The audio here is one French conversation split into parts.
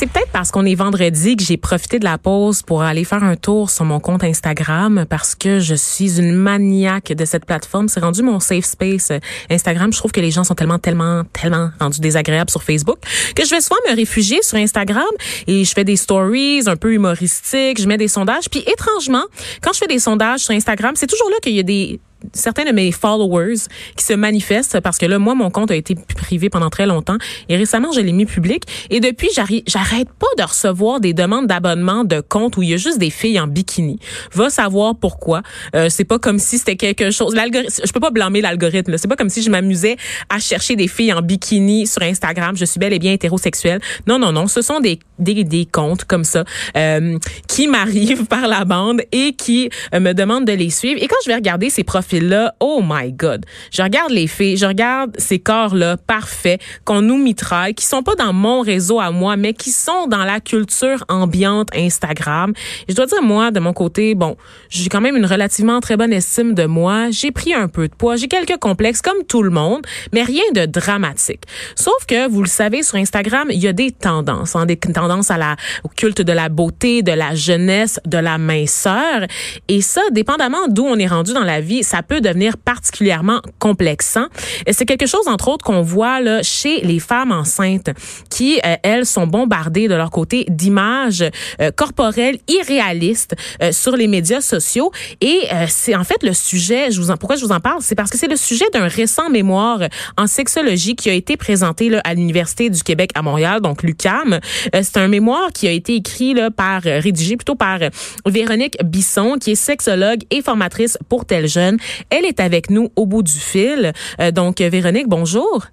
C'est peut-être parce qu'on est vendredi que j'ai profité de la pause pour aller faire un tour sur mon compte Instagram parce que je suis une maniaque de cette plateforme. C'est rendu mon safe space euh, Instagram. Je trouve que les gens sont tellement, tellement, tellement rendus désagréables sur Facebook que je vais souvent me réfugier sur Instagram et je fais des stories un peu humoristiques, je mets des sondages. Puis étrangement, quand je fais des sondages sur Instagram, c'est toujours là qu'il y a des certains de mes followers qui se manifestent parce que là, moi, mon compte a été privé pendant très longtemps et récemment, je l'ai mis public. Et depuis, j'arrête pas de recevoir des demandes d'abonnement de comptes où il y a juste des filles en bikini. Va savoir pourquoi. Euh, c'est pas comme si c'était quelque chose. Je peux pas blâmer l'algorithme. C'est pas comme si je m'amusais à chercher des filles en bikini sur Instagram. Je suis bel et bien hétérosexuelle. Non, non, non. Ce sont des des, des comptes comme ça euh, qui m'arrivent par la bande et qui euh, me demandent de les suivre. Et quand je vais regarder ces profils là oh my God. Je regarde les filles, je regarde ces corps-là parfaits qu'on nous mitraille, qui sont pas dans mon réseau à moi, mais qui sont dans la culture ambiante Instagram. Je dois dire, moi, de mon côté, bon, j'ai quand même une relativement très bonne estime de moi. J'ai pris un peu de poids, j'ai quelques complexes comme tout le monde, mais rien de dramatique. Sauf que, vous le savez, sur Instagram, il y a des tendances, hein, des tendances à la, au culte de la beauté, de la jeunesse, de la minceur. Et ça, dépendamment d'où on est rendu dans la vie, ça peut devenir particulièrement complexant. Et c'est quelque chose, entre autres, qu'on voit là, chez les femmes enceintes qui, euh, elles, sont bombardées de leur côté d'images euh, corporelles irréalistes euh, sur les médias sociaux. Et c'est en fait le sujet, je vous en, pourquoi je vous en parle, c'est parce que c'est le sujet d'un récent mémoire en sexologie qui a été présenté là, à l'Université du Québec à Montréal, donc l'UCAM. c'est un mémoire qui a été écrit là, par, rédigé plutôt par Véronique Bisson, qui est sexologue et formatrice pour tel jeune. Elle est avec nous au bout du fil. Euh, donc, Véronique, bonjour.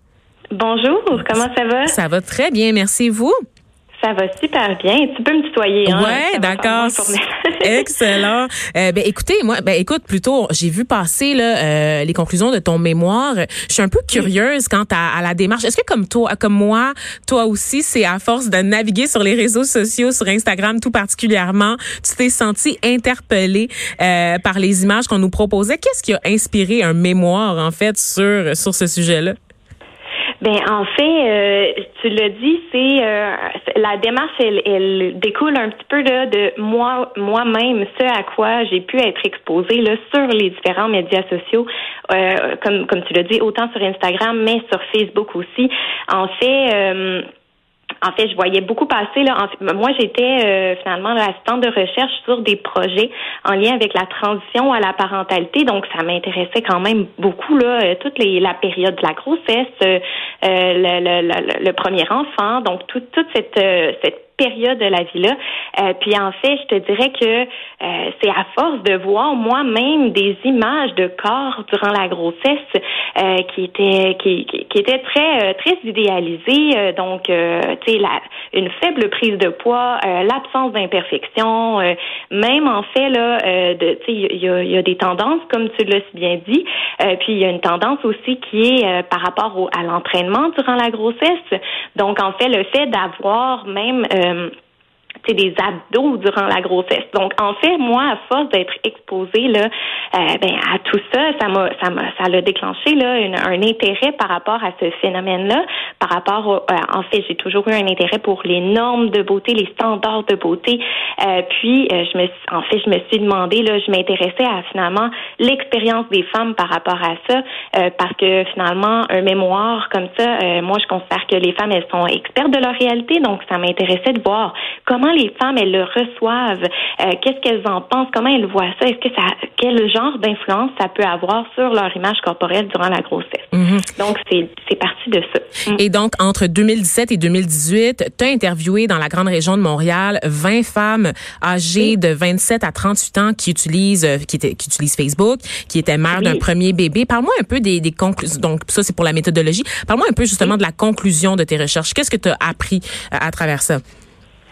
Bonjour, comment ça va? Ça va très bien, merci vous? Ça va super bien. Tu peux me tutoyer. Hein? Ouais, d'accord. Excellent. Euh, ben écoutez, moi, ben écoute, plutôt, j'ai vu passer là euh, les conclusions de ton mémoire. Je suis un peu curieuse quant à, la démarche. Est-ce que comme toi, comme moi, toi aussi, c'est à force de naviguer sur les réseaux sociaux, sur Instagram tout particulièrement, tu t'es senti interpellée euh, par les images qu'on nous proposait? Qu'est-ce qui a inspiré un mémoire en fait sur sur ce sujet-là? Ben en fait, euh, tu l'as dit, c'est euh, la démarche, elle, elle, découle un petit peu là, de moi moi-même, ce à quoi j'ai pu être exposée là sur les différents médias sociaux, euh, comme comme tu l'as dit, autant sur Instagram, mais sur Facebook aussi. En fait en fait, je voyais beaucoup passer. Là, moi, j'étais euh, finalement l'assistante de recherche sur des projets en lien avec la transition à la parentalité. Donc, ça m'intéressait quand même beaucoup là, euh, toute la période de la grossesse, euh, le, le, premier enfant. Donc, toute toute cette cette période de la vie-là. Euh, puis en fait, je te dirais que euh, c'est à force de voir moi-même des images de corps durant la grossesse euh, qui étaient qui, qui étaient très très idéalisées. donc, tu sais, une faible prise de poids, l'absence d'imperfection, même en fait là, tu sais, il y a, y a, des tendances comme tu l'as si bien dit. puis il y a une tendance aussi qui est par rapport au, à l'entraînement durant la grossesse. Donc en fait, le fait d'avoir même Um, euh, des abdos durant la grossesse. Donc, en fait, moi, à force d'être exposée là, euh, ben, à tout ça, ça m'a, ça m'a, ça l'a déclenché là un intérêt par rapport à ce phénomène-là. Par rapport, au, euh, en fait, j'ai toujours eu un intérêt pour les normes de beauté, les standards de beauté. Euh, puis, euh, je me, en fait, je me suis demandé là, je m'intéressais à finalement l'expérience des femmes par rapport à ça, parce que finalement, un mémoire comme ça, moi, je considère que les femmes, elles sont expertes de leur réalité, donc ça m'intéressait de voir comment les femmes, elles le reçoivent, euh, qu'est-ce qu'elles en pensent, comment elles voient ça, est-ce que ça, quel genre d'influence ça peut avoir sur leur image corporelle durant la grossesse? Mhm. Donc, c'est parti de ça. Mm. Et donc, entre 2017 et 2018, tu as interviewé dans la grande région de Montréal 20 femmes âgées de 27 à 38 ans qui utilisent, euh, qui, utilisent Facebook, qui étaient mères d'un premier bébé. Parle-moi un peu des, des conclusions. Donc, ça, c'est pour la méthodologie. Parle-moi un peu justement de la conclusion de tes recherches. Qu'est-ce que tu as appris euh, à travers ça?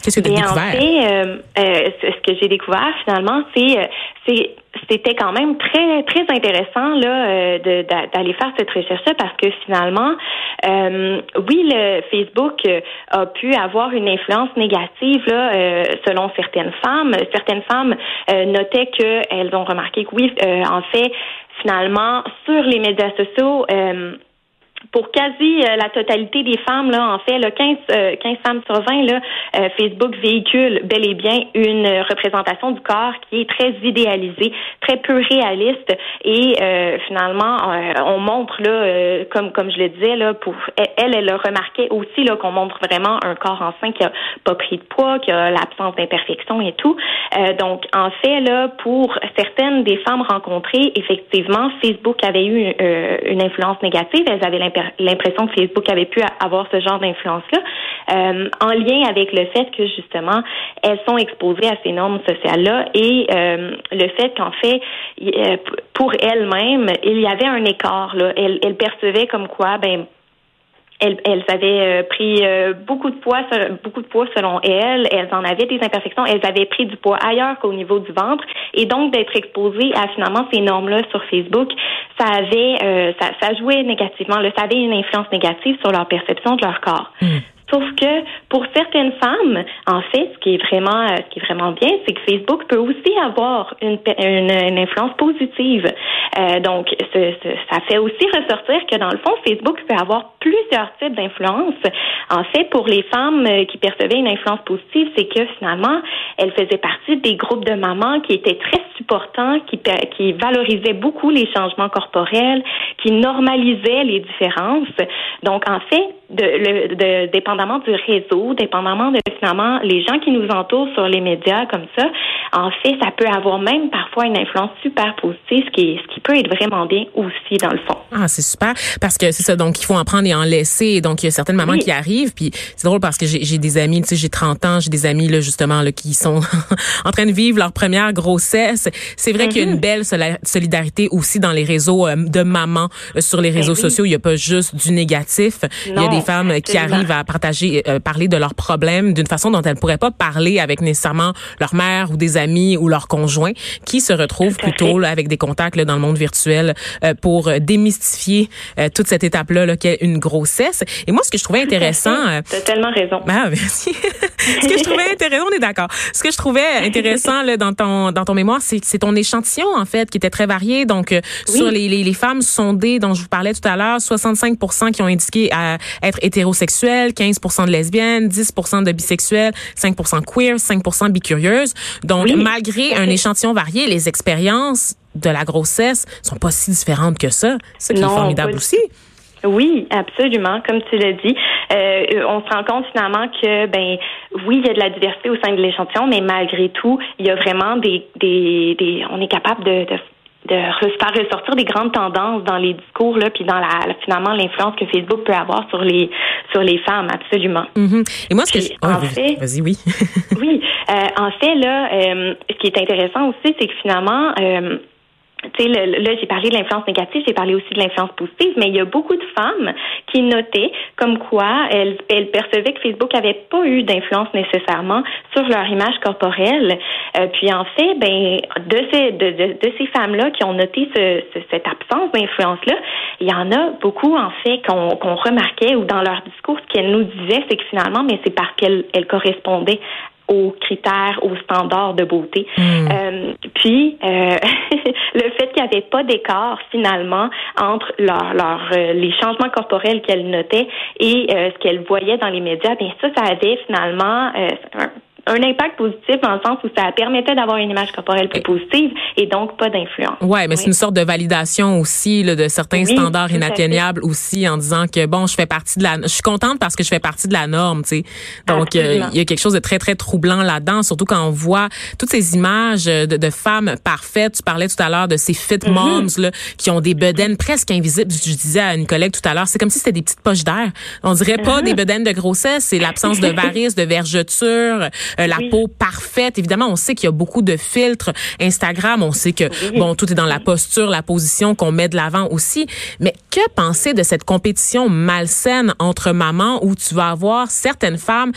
Qu'est-ce que tu as découvert? En fait, ce que j'ai découvert finalement, c'est c'est c'était quand même très très intéressant là euh, d'aller faire cette recherche là parce que finalement euh, oui le Facebook euh, a pu avoir une influence négative là euh, selon certaines femmes certaines femmes notaient qu'elles ont remarqué que oui en fait finalement sur les médias sociaux pour quasi euh, la totalité des femmes, là, en fait, là, 15, 15 euh, femmes sur 20, là, euh, Facebook véhicule bel et bien une représentation du corps qui est très idéalisée, très peu réaliste. Et finalement, on montre, là, comme, comme je le disais, là, pour elle, elle a remarqué aussi là, qu'on montre vraiment un corps enceint qui a pas pris de poids, qui a l'absence d'imperfection et tout. donc, en fait, là, pour certaines des femmes rencontrées, effectivement, Facebook avait eu une influence négative. Elles avaient que Facebook avait pu avoir ce genre d'influence-là, euh, en lien avec le fait que justement elles sont exposées à ces normes sociales-là et euh, le fait qu'en fait euh, pour elles-mêmes il y avait un écart. Là. Elles, elles percevaient comme quoi ben elles, elles, avaient pris beaucoup de poids, beaucoup de poids selon elles. Elles en avaient des imperfections. Elles avaient pris du poids ailleurs qu'au niveau du ventre. Et donc d'être exposées à finalement ces normes-là sur Facebook, ça avait, euh, ça, ça, jouait négativement. Là, ça avait une influence négative sur leur perception de leur corps. Hmm. Sauf que pour certaines femmes, en fait, ce qui est vraiment, euh, ce qui est vraiment bien, c'est que Facebook peut aussi avoir une, une, influence positive. Euh, donc, ce, ça fait aussi ressortir que dans le fond, Facebook peut avoir plusieurs types d'influence. En fait, pour les femmes euh, qui percevaient une influence positive, c'est que finalement, elles faisaient partie des groupes de mamans qui étaient très supportants, qui, qui valorisaient beaucoup les changements corporels, qui normalisaient les différences. Donc, en fait, de, de, de, dépendamment du réseau, dépendamment de finalement les gens qui nous entourent sur les médias comme ça, en fait, ça peut avoir même parfois une influence super positive, ce qui, ce qui peut être vraiment bien aussi dans le fond. Ah, c'est super parce que c'est ça. Donc, il faut en prendre et en laisser. Donc, il y a certaines mamans qui arrivent. Puis, c'est drôle parce que j'ai des amis, tu sais, j'ai 30 ans, j'ai des amis là justement là qui sont en train de vivre leur première grossesse. C'est vrai qu'il y a une mm-hmm. belle solidarité aussi dans les réseaux euh, de mamans euh, sur les réseaux ben sociaux. Il n'y a pas juste du négatif. il y a des femmes qui arrivent à partager, euh, parler de leurs problèmes d'une façon dont elles pourraient pas parler avec nécessairement leur mère ou des amis ou leur conjoint, qui se retrouvent plutôt là, avec des contacts là, dans le monde virtuel euh, pour démystifier euh, toute cette étape-là là, qu'est une grossesse. Et moi, ce que je trouvais intéressant... Tu as tellement raison. Ah, merci. Ce que je trouvais intéressant, on est d'accord. Ce que je trouvais intéressant là, dans ton dans ton mémoire, c'est c'est ton échantillon en fait qui était très varié. Donc sur les, les, les femmes sondées dont je vous parlais tout à l'heure, 65% qui ont indiqué à être hétérosexuels, 15% de lesbiennes, 10% de bisexuels, 5% queer, 5% bicurieuses. Donc, malgré un échantillon varié, les expériences de la grossesse sont pas si différentes que ça. Ce qui est formidable aussi. Oui, absolument. Comme tu l'as dit, euh, on se rend compte finalement que, ben, oui, il y a de la diversité au sein de l'échantillon, mais malgré tout, il y a vraiment des, des, des on est capable de, de de faire ressortir des grandes tendances dans les discours là puis dans la, finalement l'influence que Facebook peut avoir sur les sur les femmes absolument. Mm-hmm. Et moi ce que je... en fait vas-y oui. oui, euh, en fait là euh, ce qui est intéressant aussi c'est que finalement euh, tu sais, là, j'ai parlé de l'influence négative, j'ai parlé aussi de l'influence positive, mais il y a beaucoup de femmes qui notaient comme quoi elles, elles percevaient que Facebook avait pas eu d'influence nécessairement sur leur image corporelle. Euh, puis en fait, ben de ces de, de, ces femmes-là qui ont noté ce, cette absence d'influence-là, il y en a beaucoup en fait qu'on qu'on remarquait ou dans leur discours, ce qu'elles nous disaient, c'est que finalement, mais c'est parce qu'elles elles correspondaient aux critères, aux standards de beauté. Hmm. Euh, puis euh, le fait qu'il n'y avait pas d'écart finalement entre leur, leur euh, les changements corporels qu'elle notait et euh, ce qu'elle voyait dans les médias, bien ça, ça avait finalement un impact positif dans le sens où ça permettait d'avoir une image corporelle plus positive et donc pas d'influence. Ouais, mais c'est une sorte de validation aussi là, de certains standards inatteignables aussi en disant que bon, je fais partie de la je suis contente parce que je fais partie de la norme, tu sais. Donc euh, il y a quelque chose de très très troublant là-dedans, surtout quand on voit toutes ces images de, de femmes parfaites. Tu parlais tout à l'heure de ces fit mm-hmm. moms là qui ont des bedaines presque invisibles. Je disais à une collègue tout à l'heure, c'est comme si c'était des petites poches d'air. On dirait pas mm-hmm. des bedaines de grossesse, c'est l'absence de varices, de vergetures, euh, la peau parfaite. Évidemment, on sait qu'il y a beaucoup de filtres Instagram. On sait que bon, tout est dans la posture, la position qu'on met de l'avant aussi. Mais que penser de cette compétition malsaine entre mamans où tu vas avoir certaines femmes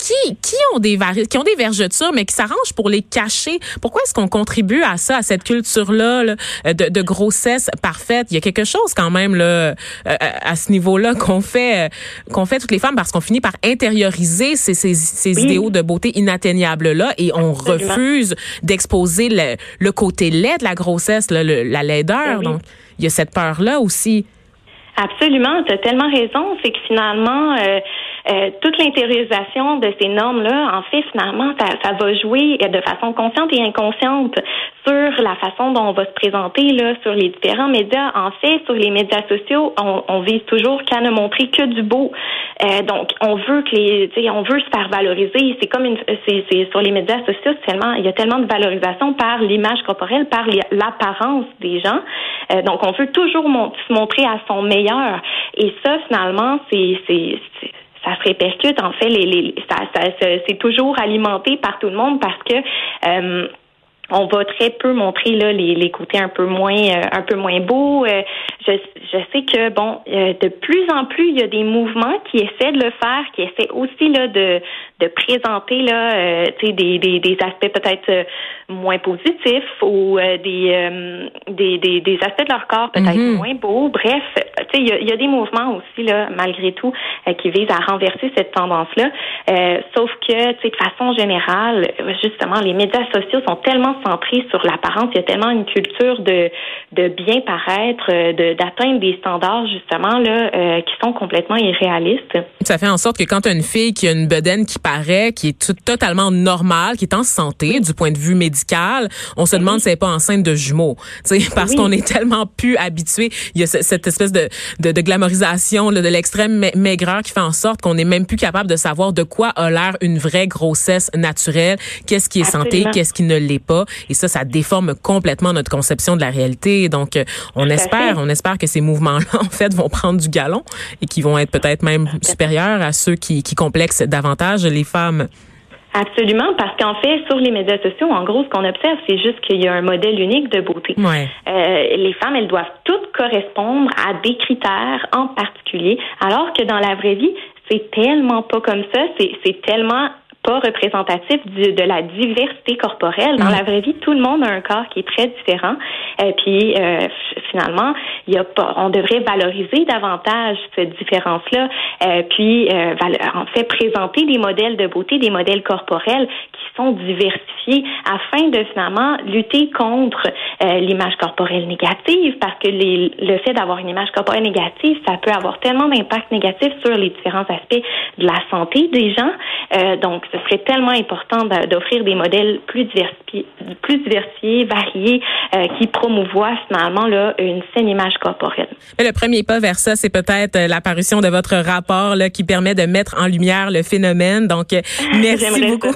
qui qui ont des qui ont des vergetures mais qui s'arrangent pour les cacher? Pourquoi est-ce qu'on contribue à ça, à cette culture là, de, de, grossesse parfaite? Il y a quelque chose quand même là euh, à ce niveau-là qu'on fait euh, qu'on fait toutes les femmes parce qu'on finit par intérioriser ces, ces, ces idéaux de beauté inatteignables là et on refuse d'exposer le, le, côté laid de la grossesse, la laideur. Donc il y a cette peur là aussi. Absolument, tu as tellement raison. C'est que finalement, euh, euh, toute l'intériorisation de ces normes-là, en fait, finalement, ça, ça, va jouer de façon consciente et inconsciente sur la façon dont on va se présenter là, sur les différents médias. En fait, sur les médias sociaux, on, on vise toujours qu'à ne montrer que du beau. Euh, donc, on veut que les, on veut se faire valoriser. C'est comme une, c'est, sur les médias sociaux, tellement, il y a tellement de valorisation par l'image corporelle, par l'apparence des gens. Euh, donc, on veut toujours se montrer à son meilleur. Et ça, finalement, c'est, ça se répercute. En fait, les, les ça, ça, c'est toujours alimenté par tout le monde parce que euh, on va très peu montrer là les, les côtés un peu moins euh, un peu moins beaux. Euh, je, je sais que bon, euh, de plus en plus il y a des mouvements qui essaient de le faire, qui essaient aussi là de de présenter là, des, des, des aspects peut-être moins positifs ou des, des, des, des aspects de leur corps peut-être mm-hmm. moins beaux. Bref, tu sais il y a, y a, des mouvements aussi là malgré tout qui visent à renverser cette tendance là. sauf que tu sais de façon générale, justement les médias sociaux sont tellement centré sur l'apparence. Il y a tellement une culture de, de bien paraître, euh, de, d'atteindre des standards justement là euh, qui sont complètement irréalistes. Ça fait en sorte que quand une fille qui a une bedaine qui paraît, qui est tout, totalement normale, qui est en santé du point de vue médical, on se demande si elle n'est pas enceinte de jumeaux. Parce qu'on est tellement plus habitué. Il y a cette espèce de, de, de glamorisation de l'extrême maigreur qui fait en sorte qu'on n'est même plus capable de savoir de quoi a l'air une vraie grossesse naturelle, qu'est-ce qui est santé, qu'est-ce qui ne l'est pas. Et ça, ça déforme complètement notre conception de la réalité. Donc, euh, on espère, on espère que ces mouvements-là, en fait, vont prendre du galon et qui vont être peut-être même supérieurs à ceux qui, qui complexent davantage les femmes. Absolument, parce qu'en fait, sur les médias sociaux, en gros, ce qu'on observe, c'est juste qu'il y a un modèle unique de beauté. Ouais. Euh, les femmes, elles doivent toutes correspondre à des critères en particulier, alors que dans la vraie vie, c'est tellement pas comme ça, c'est tellement pas représentatif de la diversité corporelle. Dans mm. la vraie vie, tout le monde a un corps qui est très différent. Et euh, puis euh, finalement, il y a pas, on devrait valoriser davantage cette différence-là. Euh, puis en fait présenter des modèles de beauté, des modèles corporels qui sont diversifiés afin de finalement lutter contre l'image corporelle négative parce que les, le fait d'avoir une image corporelle négative, ça peut avoir tellement d'impact négatif sur les différents aspects de la santé des gens. donc ce serait tellement important d'offrir des modèles plus diversifiés, plus diversifiés variés, euh, qui promouvoient finalement là, une saine image corporelle. Mais le premier pas vers ça, c'est peut-être euh, l'apparition de votre rapport là, qui permet de mettre en lumière le phénomène. Donc, euh, merci beaucoup.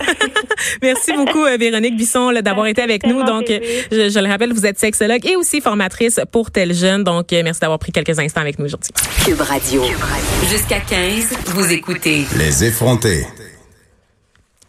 merci beaucoup, Véronique Bisson, d'avoir été avec nous. Donc, je, je, le rappelle, vous êtes sexologue et aussi formatrice pour Tel Jeune. Donc, merci d'avoir pris quelques instants avec nous aujourd'hui. Cube Radio. Cube Radio. Jusqu'à 15, vous écoutez. Les effrontés.